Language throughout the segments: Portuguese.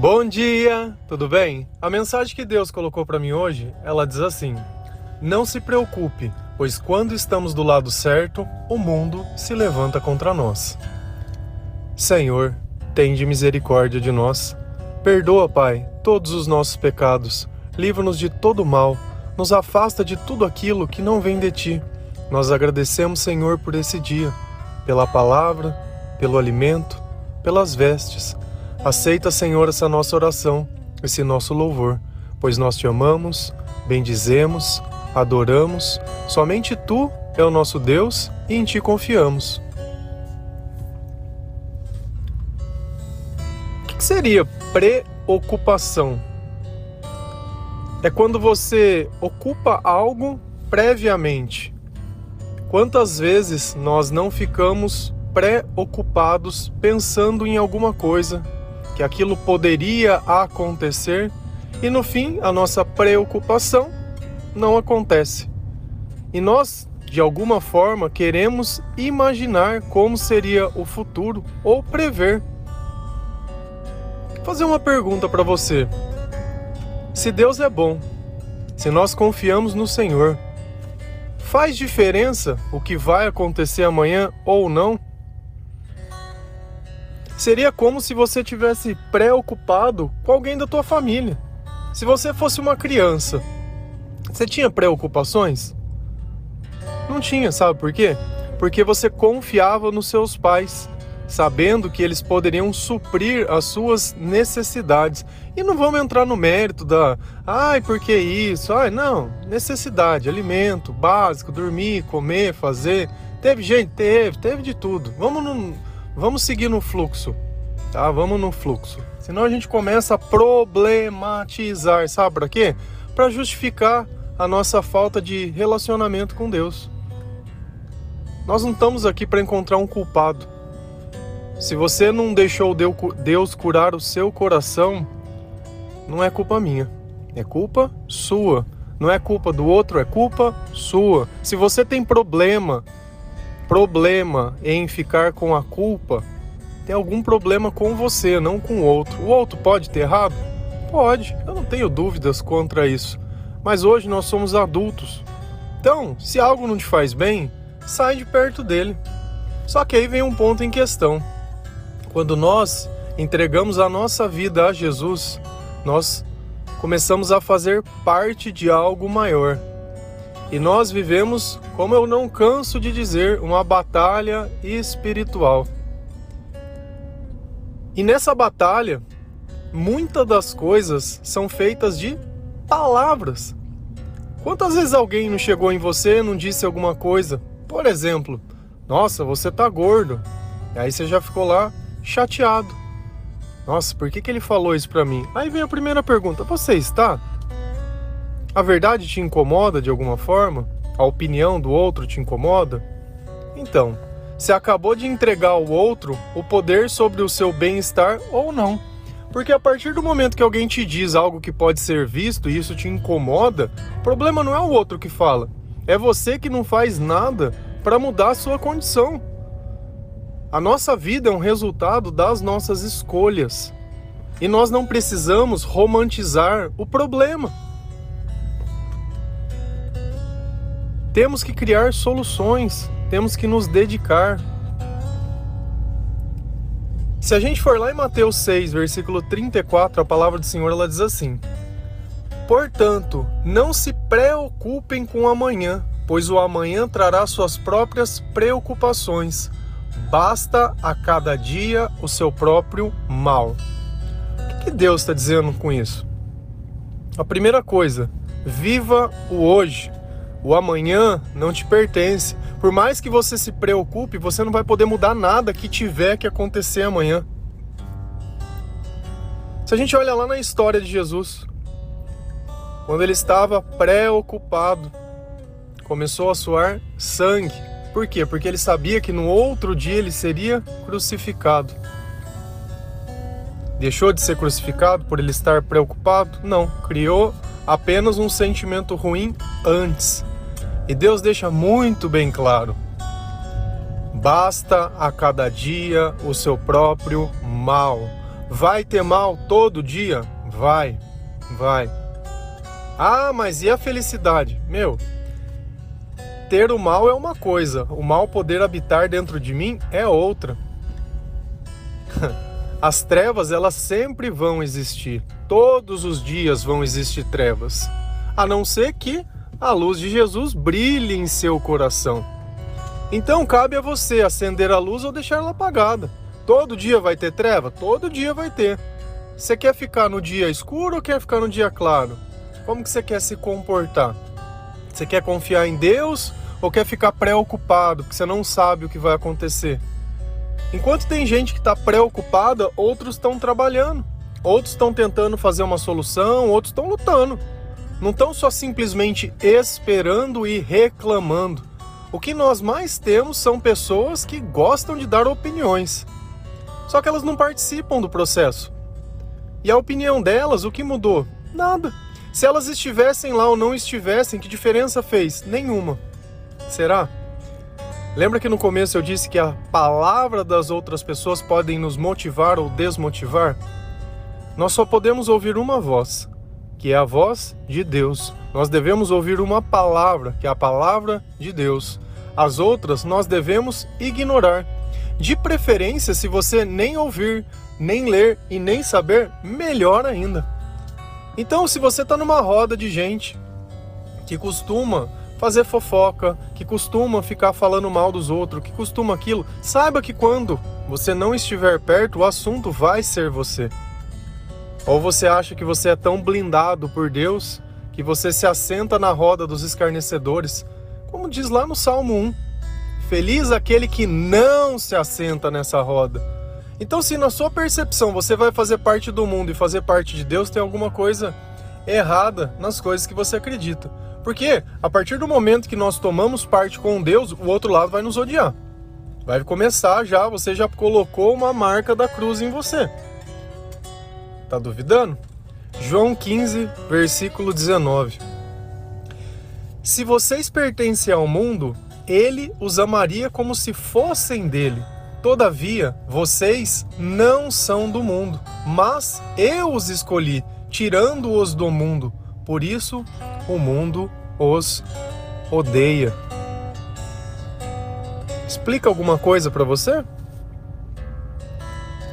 Bom dia, tudo bem? A mensagem que Deus colocou para mim hoje, ela diz assim: Não se preocupe, pois quando estamos do lado certo, o mundo se levanta contra nós. Senhor, tende misericórdia de nós. Perdoa, Pai, todos os nossos pecados. Livra-nos de todo mal. Nos afasta de tudo aquilo que não vem de ti. Nós agradecemos, Senhor, por esse dia, pela palavra, pelo alimento, pelas vestes Aceita, Senhor, essa nossa oração, esse nosso louvor, pois nós te amamos, bendizemos, adoramos. Somente tu é o nosso Deus e em ti confiamos. O que seria preocupação? É quando você ocupa algo previamente. Quantas vezes nós não ficamos preocupados pensando em alguma coisa que aquilo poderia acontecer e no fim a nossa preocupação não acontece. E nós, de alguma forma, queremos imaginar como seria o futuro ou prever. Vou fazer uma pergunta para você. Se Deus é bom, se nós confiamos no Senhor, faz diferença o que vai acontecer amanhã ou não? Seria como se você tivesse preocupado com alguém da tua família. Se você fosse uma criança, você tinha preocupações? Não tinha, sabe por quê? Porque você confiava nos seus pais, sabendo que eles poderiam suprir as suas necessidades. E não vamos entrar no mérito da, ai, por que isso? Ai, não, necessidade, alimento básico, dormir, comer, fazer. Teve gente, teve, teve de tudo. Vamos no Vamos seguir no fluxo, tá? Vamos no fluxo. Senão a gente começa a problematizar, sabe para quê? Para justificar a nossa falta de relacionamento com Deus. Nós não estamos aqui para encontrar um culpado. Se você não deixou Deus curar o seu coração, não é culpa minha, é culpa sua. Não é culpa do outro, é culpa sua. Se você tem problema problema em ficar com a culpa, tem algum problema com você, não com o outro. O outro pode ter errado? Pode, eu não tenho dúvidas contra isso. Mas hoje nós somos adultos. Então, se algo não te faz bem, sai de perto dele. Só que aí vem um ponto em questão. Quando nós entregamos a nossa vida a Jesus, nós começamos a fazer parte de algo maior. E nós vivemos, como eu não canso de dizer, uma batalha espiritual. E nessa batalha, muitas das coisas são feitas de palavras. Quantas vezes alguém não chegou em você e não disse alguma coisa? Por exemplo, nossa, você tá gordo. E aí você já ficou lá chateado. Nossa, por que, que ele falou isso pra mim? Aí vem a primeira pergunta: você está? A verdade te incomoda de alguma forma? A opinião do outro te incomoda? Então, você acabou de entregar ao outro o poder sobre o seu bem-estar ou não. Porque a partir do momento que alguém te diz algo que pode ser visto e isso te incomoda, o problema não é o outro que fala, é você que não faz nada para mudar a sua condição. A nossa vida é um resultado das nossas escolhas. E nós não precisamos romantizar o problema. Temos que criar soluções, temos que nos dedicar. Se a gente for lá em Mateus 6, versículo 34, a palavra do Senhor ela diz assim: Portanto, não se preocupem com amanhã, pois o amanhã trará suas próprias preocupações. Basta a cada dia o seu próprio mal. O que Deus está dizendo com isso? A primeira coisa, viva o hoje. O amanhã não te pertence. Por mais que você se preocupe, você não vai poder mudar nada que tiver que acontecer amanhã. Se a gente olha lá na história de Jesus, quando ele estava preocupado, começou a suar sangue. Por quê? Porque ele sabia que no outro dia ele seria crucificado. Deixou de ser crucificado por ele estar preocupado? Não, criou apenas um sentimento ruim antes. E Deus deixa muito bem claro: basta a cada dia o seu próprio mal. Vai ter mal todo dia? Vai, vai. Ah, mas e a felicidade? Meu, ter o mal é uma coisa, o mal poder habitar dentro de mim é outra. As trevas, elas sempre vão existir. Todos os dias vão existir trevas. A não ser que a luz de Jesus brilhe em seu coração. Então cabe a você acender a luz ou deixar ela apagada. Todo dia vai ter treva? Todo dia vai ter. Você quer ficar no dia escuro ou quer ficar no dia claro? Como que você quer se comportar? Você quer confiar em Deus ou quer ficar preocupado porque você não sabe o que vai acontecer? Enquanto tem gente que está preocupada, outros estão trabalhando, outros estão tentando fazer uma solução, outros estão lutando. Não estão só simplesmente esperando e reclamando. O que nós mais temos são pessoas que gostam de dar opiniões. Só que elas não participam do processo. E a opinião delas, o que mudou? Nada. Se elas estivessem lá ou não estivessem, que diferença fez? Nenhuma. Será? Lembra que no começo eu disse que a palavra das outras pessoas podem nos motivar ou desmotivar? Nós só podemos ouvir uma voz, que é a voz de Deus. Nós devemos ouvir uma palavra, que é a palavra de Deus. As outras nós devemos ignorar. De preferência, se você nem ouvir, nem ler e nem saber, melhor ainda. Então, se você está numa roda de gente que costuma fazer fofoca, que costuma ficar falando mal dos outros, que costuma aquilo, saiba que quando você não estiver perto, o assunto vai ser você. Ou você acha que você é tão blindado por Deus que você se assenta na roda dos escarnecedores, como diz lá no Salmo 1. Feliz aquele que não se assenta nessa roda. Então, se na sua percepção você vai fazer parte do mundo e fazer parte de Deus, tem alguma coisa errada nas coisas que você acredita. Porque a partir do momento que nós tomamos parte com Deus, o outro lado vai nos odiar. Vai começar já, você já colocou uma marca da cruz em você. Tá duvidando? João 15, versículo 19. Se vocês pertencem ao mundo, ele os amaria como se fossem dele. Todavia, vocês não são do mundo, mas eu os escolhi, tirando-os do mundo. Por isso, o mundo os odeia. Explica alguma coisa para você?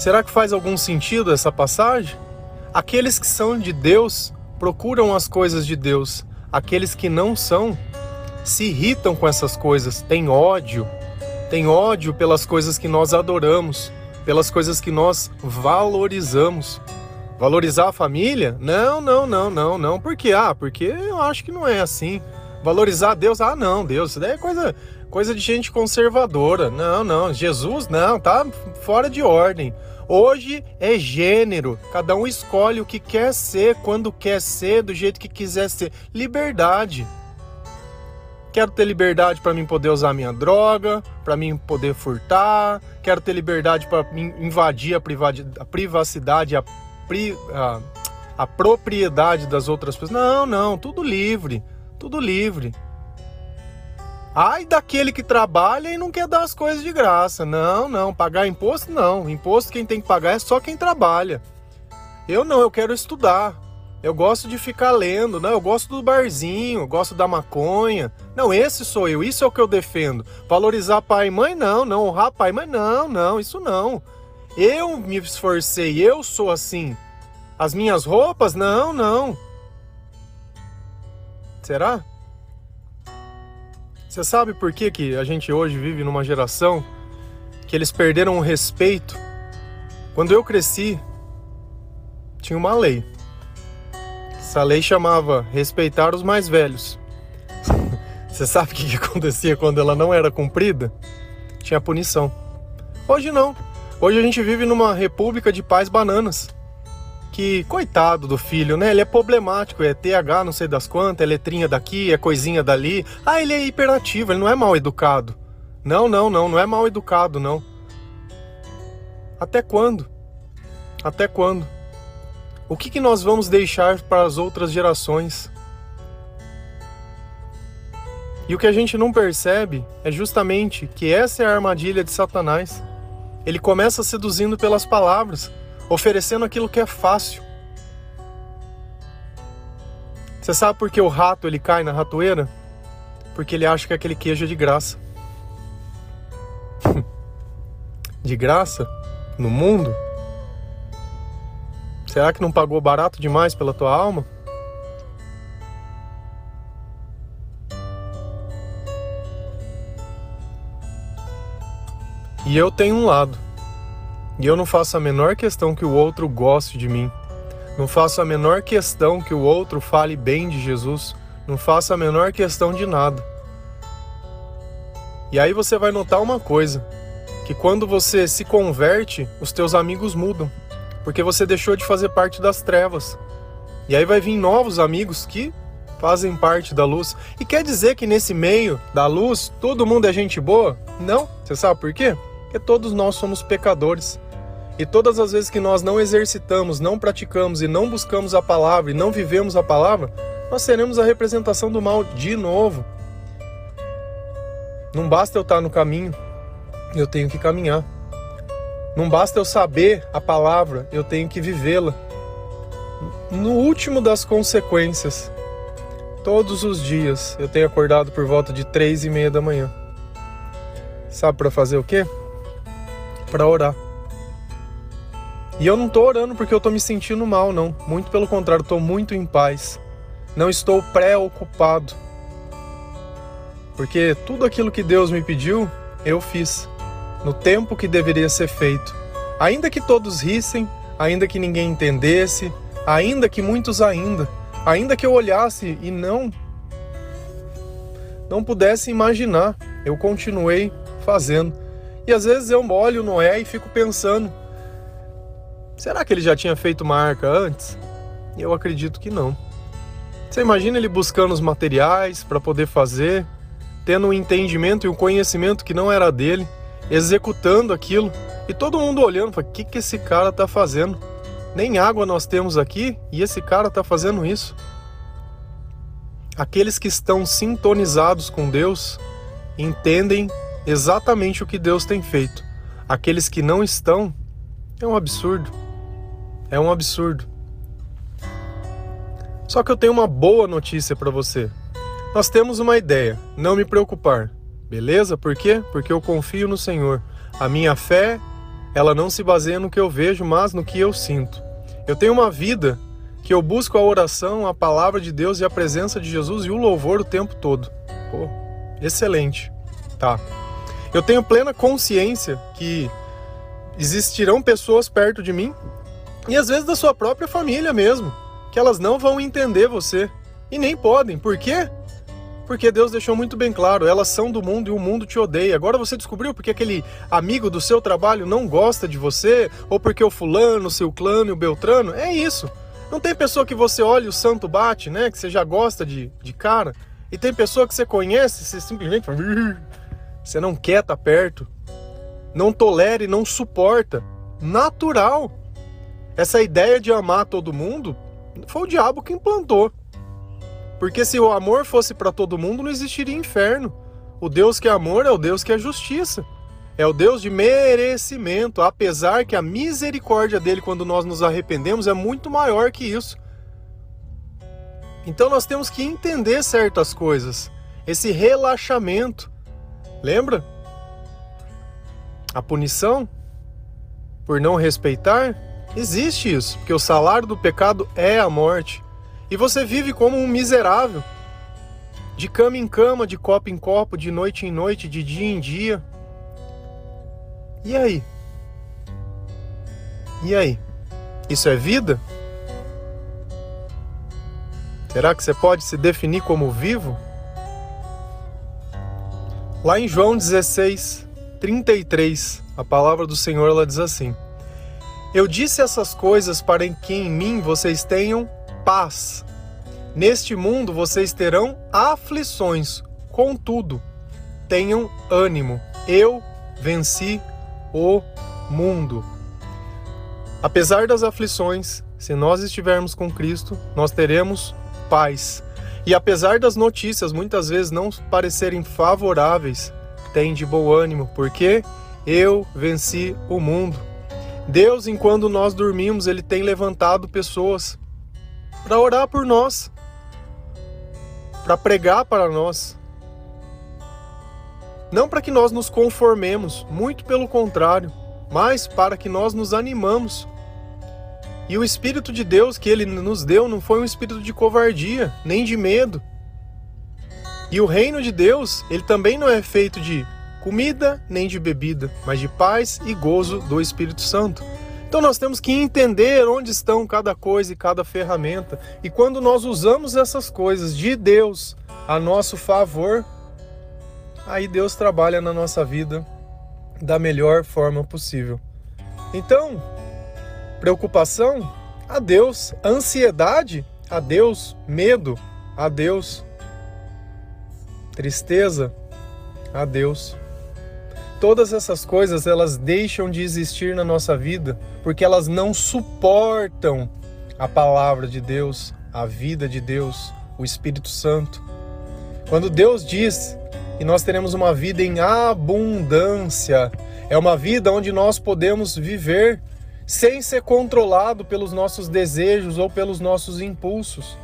Será que faz algum sentido essa passagem? Aqueles que são de Deus procuram as coisas de Deus. Aqueles que não são se irritam com essas coisas, têm ódio, têm ódio pelas coisas que nós adoramos, pelas coisas que nós valorizamos. Valorizar a família? Não, não, não, não, não. Por quê? Ah, porque eu acho que não é assim. Valorizar Deus? Ah, não, Deus, isso daí é coisa, coisa de gente conservadora. Não, não, Jesus não, tá fora de ordem. Hoje é gênero, cada um escolhe o que quer ser, quando quer ser, do jeito que quiser ser. Liberdade. Quero ter liberdade para mim poder usar minha droga, para mim poder furtar. Quero ter liberdade para invadir a privacidade, a pri, a, a propriedade das outras pessoas. Não, não, tudo livre, tudo livre. Ai daquele que trabalha e não quer dar as coisas de graça. Não, não, pagar imposto não. Imposto quem tem que pagar é só quem trabalha. Eu não, eu quero estudar. Eu gosto de ficar lendo, não, eu gosto do barzinho, gosto da maconha. Não, esse sou eu, isso é o que eu defendo. Valorizar pai e mãe não, não honrar pai e mãe não, não, isso não. Eu me esforcei, eu sou assim. As minhas roupas? Não, não. Será? Você sabe por que, que a gente hoje vive numa geração que eles perderam o respeito? Quando eu cresci, tinha uma lei. Essa lei chamava respeitar os mais velhos. Você sabe o que, que acontecia quando ela não era cumprida? Tinha punição. Hoje não. Hoje a gente vive numa república de pais bananas. Que, coitado do filho, né? Ele é problemático, é TH não sei das quantas, é letrinha daqui, é coisinha dali. Ah, ele é hiperativo, ele não é mal educado. Não, não, não, não é mal educado, não. Até quando? Até quando? O que, que nós vamos deixar para as outras gerações? E o que a gente não percebe é justamente que essa é a armadilha de Satanás. Ele começa seduzindo pelas palavras. Oferecendo aquilo que é fácil. Você sabe por que o rato ele cai na ratoeira? Porque ele acha que aquele queijo é de graça. de graça? No mundo? Será que não pagou barato demais pela tua alma? E eu tenho um lado. E eu não faço a menor questão que o outro goste de mim. Não faço a menor questão que o outro fale bem de Jesus. Não faço a menor questão de nada. E aí você vai notar uma coisa, que quando você se converte, os teus amigos mudam, porque você deixou de fazer parte das trevas. E aí vai vir novos amigos que fazem parte da luz. E quer dizer que nesse meio da luz todo mundo é gente boa? Não. Você sabe por quê? Porque todos nós somos pecadores. E todas as vezes que nós não exercitamos, não praticamos e não buscamos a palavra e não vivemos a palavra, nós seremos a representação do mal de novo. Não basta eu estar no caminho, eu tenho que caminhar. Não basta eu saber a palavra, eu tenho que vivê-la. No último das consequências, todos os dias eu tenho acordado por volta de três e meia da manhã. Sabe para fazer o quê? Para orar. E eu não estou orando porque eu estou me sentindo mal, não. Muito pelo contrário, estou muito em paz. Não estou preocupado. Porque tudo aquilo que Deus me pediu, eu fiz. No tempo que deveria ser feito. Ainda que todos rissem, ainda que ninguém entendesse, ainda que muitos ainda, ainda que eu olhasse e não não pudesse imaginar, eu continuei fazendo. E às vezes eu olho Noé e fico pensando, Será que ele já tinha feito uma arca antes? Eu acredito que não. Você imagina ele buscando os materiais para poder fazer, tendo um entendimento e um conhecimento que não era dele, executando aquilo, e todo mundo olhando, o que, que esse cara está fazendo? Nem água nós temos aqui e esse cara está fazendo isso. Aqueles que estão sintonizados com Deus entendem exatamente o que Deus tem feito. Aqueles que não estão, é um absurdo. É um absurdo. Só que eu tenho uma boa notícia para você. Nós temos uma ideia, não me preocupar. Beleza? Por quê? Porque eu confio no Senhor. A minha fé, ela não se baseia no que eu vejo, mas no que eu sinto. Eu tenho uma vida que eu busco a oração, a palavra de Deus e a presença de Jesus e o louvor o tempo todo. Pô, excelente. Tá. Eu tenho plena consciência que existirão pessoas perto de mim e às vezes da sua própria família mesmo, que elas não vão entender você. E nem podem. Por quê? Porque Deus deixou muito bem claro, elas são do mundo e o mundo te odeia. Agora você descobriu porque aquele amigo do seu trabalho não gosta de você, ou porque o fulano, o seu clã e o beltrano, é isso. Não tem pessoa que você olha e o santo bate, né? Que você já gosta de, de cara. E tem pessoa que você conhece, você simplesmente você não quer estar tá perto. Não tolera e não suporta. Natural. Essa ideia de amar todo mundo foi o diabo que implantou. Porque se o amor fosse para todo mundo, não existiria inferno. O Deus que é amor é o Deus que é justiça. É o Deus de merecimento, apesar que a misericórdia dele quando nós nos arrependemos é muito maior que isso. Então nós temos que entender certas coisas. Esse relaxamento. Lembra? A punição por não respeitar Existe isso, porque o salário do pecado é a morte. E você vive como um miserável, de cama em cama, de copo em copo, de noite em noite, de dia em dia. E aí? E aí? Isso é vida? Será que você pode se definir como vivo? Lá em João 16, 33, a palavra do Senhor ela diz assim: eu disse essas coisas para que em mim vocês tenham paz. Neste mundo vocês terão aflições, contudo, tenham ânimo. Eu venci o mundo. Apesar das aflições, se nós estivermos com Cristo, nós teremos paz. E apesar das notícias muitas vezes não parecerem favoráveis, tem de bom ânimo, porque eu venci o mundo. Deus, enquanto nós dormimos, ele tem levantado pessoas para orar por nós, para pregar para nós. Não para que nós nos conformemos, muito pelo contrário, mas para que nós nos animamos. E o Espírito de Deus que ele nos deu não foi um espírito de covardia, nem de medo. E o reino de Deus, ele também não é feito de comida nem de bebida, mas de paz e gozo do Espírito Santo. Então nós temos que entender onde estão cada coisa e cada ferramenta. E quando nós usamos essas coisas de Deus a nosso favor, aí Deus trabalha na nossa vida da melhor forma possível. Então, preocupação, a Deus, ansiedade, a Deus, medo, a Deus, tristeza, a Deus. Todas essas coisas elas deixam de existir na nossa vida porque elas não suportam a palavra de Deus, a vida de Deus, o Espírito Santo. Quando Deus diz que nós teremos uma vida em abundância, é uma vida onde nós podemos viver sem ser controlado pelos nossos desejos ou pelos nossos impulsos.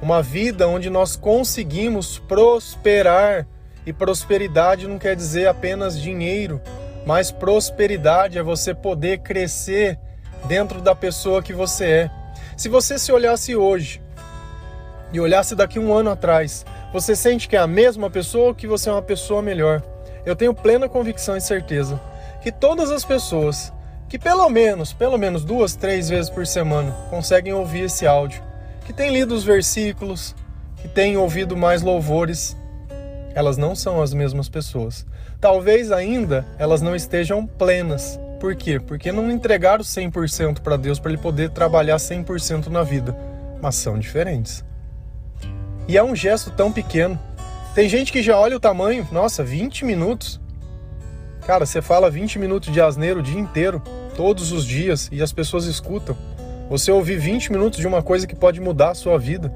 Uma vida onde nós conseguimos prosperar e prosperidade não quer dizer apenas dinheiro, mas prosperidade é você poder crescer dentro da pessoa que você é. Se você se olhasse hoje e olhasse daqui um ano atrás, você sente que é a mesma pessoa ou que você é uma pessoa melhor? Eu tenho plena convicção e certeza que todas as pessoas que pelo menos, pelo menos duas, três vezes por semana conseguem ouvir esse áudio, que têm lido os versículos, que têm ouvido mais louvores, elas não são as mesmas pessoas. Talvez ainda elas não estejam plenas. Por quê? Porque não entregaram 100% para Deus para ele poder trabalhar 100% na vida, mas são diferentes. E é um gesto tão pequeno. Tem gente que já olha o tamanho, nossa, 20 minutos. Cara, você fala 20 minutos de asneiro o dia inteiro, todos os dias, e as pessoas escutam. Você ouvir 20 minutos de uma coisa que pode mudar a sua vida.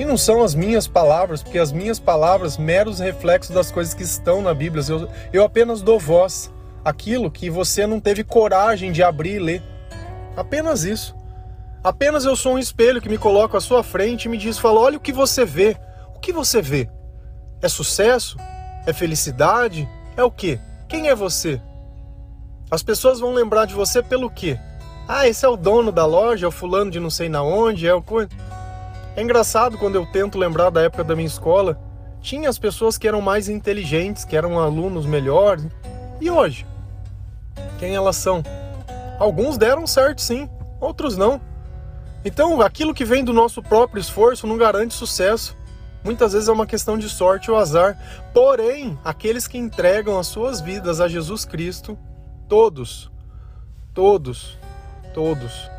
E não são as minhas palavras, porque as minhas palavras, meros reflexos das coisas que estão na Bíblia. Eu, eu apenas dou voz àquilo que você não teve coragem de abrir e ler. Apenas isso. Apenas eu sou um espelho que me coloco à sua frente e me diz: fala, olha o que você vê. O que você vê? É sucesso? É felicidade? É o quê? Quem é você? As pessoas vão lembrar de você pelo quê? Ah, esse é o dono da loja, é o fulano de não sei na onde, é o coisa. É engraçado quando eu tento lembrar da época da minha escola, tinha as pessoas que eram mais inteligentes, que eram alunos melhores. E hoje? Quem elas são? Alguns deram certo sim, outros não. Então, aquilo que vem do nosso próprio esforço não garante sucesso. Muitas vezes é uma questão de sorte ou azar. Porém, aqueles que entregam as suas vidas a Jesus Cristo, todos, todos, todos.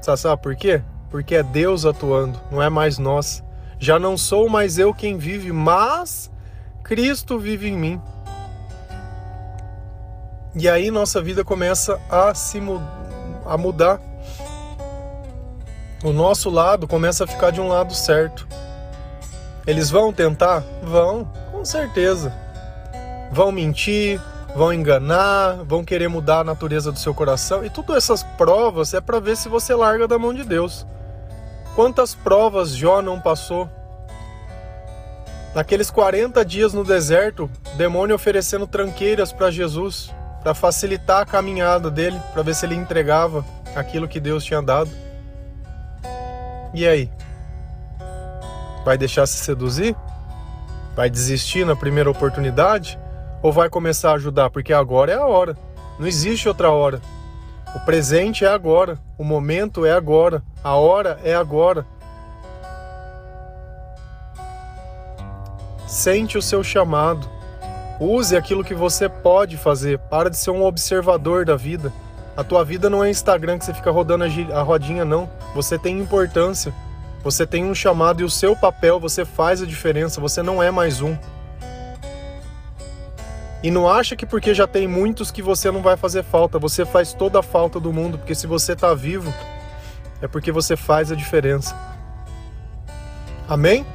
Sabe por quê? Porque é Deus atuando, não é mais nós. Já não sou mais eu quem vive, mas Cristo vive em mim. E aí nossa vida começa a se a mudar. O nosso lado começa a ficar de um lado certo. Eles vão tentar? Vão, com certeza. Vão mentir, vão enganar, vão querer mudar a natureza do seu coração. E todas essas provas é para ver se você larga da mão de Deus. Quantas provas Jó não passou? Naqueles 40 dias no deserto, demônio oferecendo tranqueiras para Jesus, para facilitar a caminhada dele, para ver se ele entregava aquilo que Deus tinha dado. E aí? Vai deixar se seduzir? Vai desistir na primeira oportunidade? Ou vai começar a ajudar? Porque agora é a hora. Não existe outra hora. O presente é agora, o momento é agora, a hora é agora. Sente o seu chamado. Use aquilo que você pode fazer. Para de ser um observador da vida. A tua vida não é Instagram que você fica rodando a rodinha, não. Você tem importância. Você tem um chamado e o seu papel, você faz a diferença. Você não é mais um. E não acha que porque já tem muitos que você não vai fazer falta. Você faz toda a falta do mundo, porque se você está vivo, é porque você faz a diferença. Amém?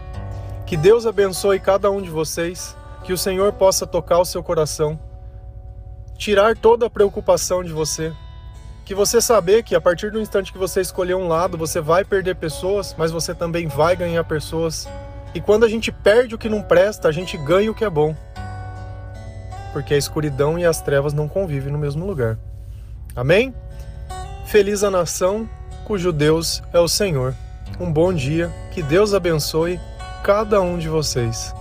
Que Deus abençoe cada um de vocês, que o Senhor possa tocar o seu coração, tirar toda a preocupação de você, que você saber que a partir do instante que você escolher um lado, você vai perder pessoas, mas você também vai ganhar pessoas. E quando a gente perde o que não presta, a gente ganha o que é bom. Porque a escuridão e as trevas não convivem no mesmo lugar. Amém? Feliz a nação cujo Deus é o Senhor. Um bom dia, que Deus abençoe cada um de vocês.